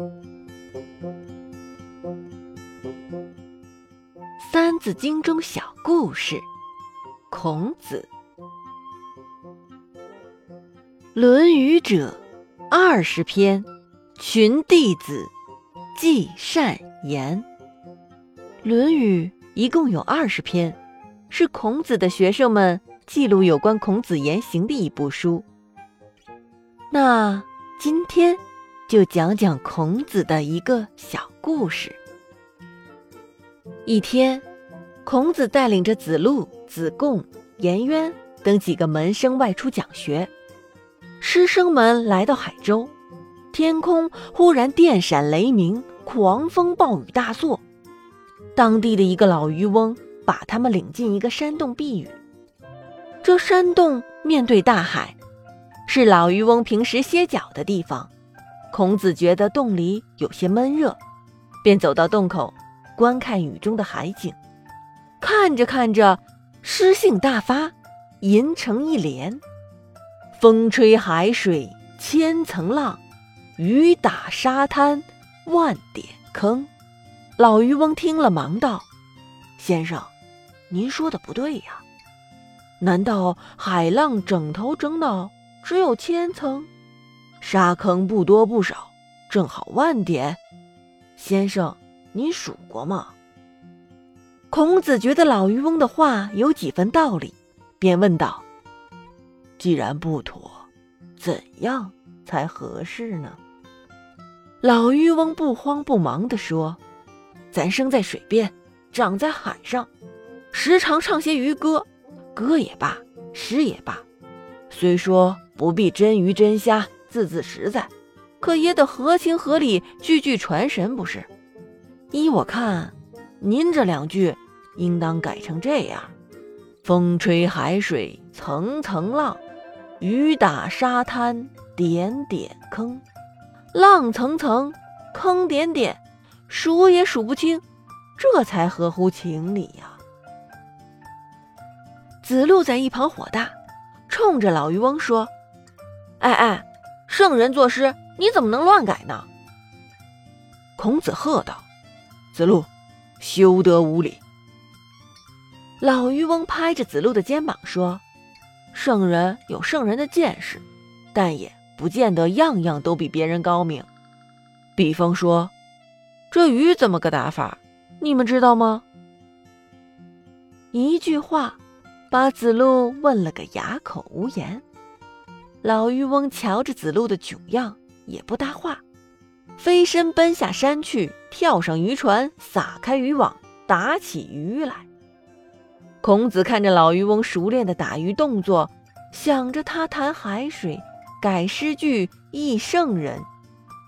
《三字经》中小故事：孔子。《论语》者，二十篇，群弟子记善言。《论语》一共有二十篇，是孔子的学生们记录有关孔子言行的一部书。那今天就讲讲孔子的一个小故事。一天，孔子带领着子路、子贡、颜渊等几个门生外出讲学。师生们来到海州，天空忽然电闪雷鸣，狂风暴雨大作。当地的一个老渔翁把他们领进一个山洞避雨。这山洞面对大海，是老渔翁平时歇脚的地方。孔子觉得洞里有些闷热，便走到洞口观看雨中的海景。看着看着，诗兴大发，吟成一联。风吹海水千层浪，雨打沙滩万点坑。老渔翁听了，忙道：“先生，您说的不对呀！难道海浪整头整脑只有千层，沙坑不多不少，正好万点？先生，您数过吗？”孔子觉得老渔翁的话有几分道理，便问道。既然不妥，怎样才合适呢？老渔翁不慌不忙地说：“咱生在水边，长在海上，时常唱些渔歌，歌也罢，诗也罢。虽说不必真鱼真虾，字字实在，可也得合情合理，句句传神，不是？依我看，您这两句应当改成这样：风吹海水层层浪。”雨打沙滩点点坑，浪层层，坑点点，数也数不清，这才合乎情理呀。子路在一旁火大，冲着老渔翁说：“哎哎，圣人作诗，你怎么能乱改呢？”孔子喝道：“子路，休得无礼！”老渔翁拍着子路的肩膀说。圣人有圣人的见识，但也不见得样样都比别人高明。比方说，这鱼怎么个打法？你们知道吗？一句话，把子路问了个哑口无言。老渔翁瞧着子路的窘样，也不搭话，飞身奔下山去，跳上渔船，撒开渔网，打起鱼来。孔子看着老渔翁熟练的打鱼动作，想着他谈海水、改诗句、忆圣人，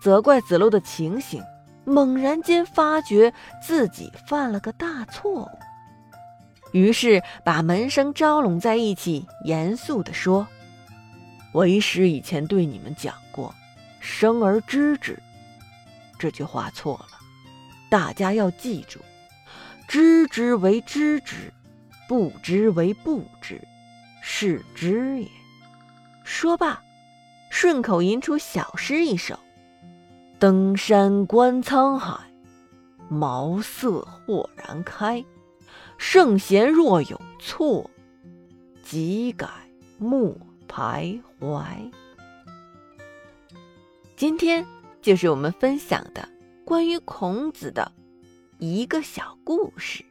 责怪子路的情形，猛然间发觉自己犯了个大错误，于是把门生招拢在一起，严肃地说：“为师以前对你们讲过，‘生而知之’这句话错了，大家要记住，知之为知之。”不知为不知，是知也。说罢，顺口吟出小诗一首：“登山观沧海，茅塞豁然开。圣贤若有错，即改莫徘徊。”今天就是我们分享的关于孔子的一个小故事。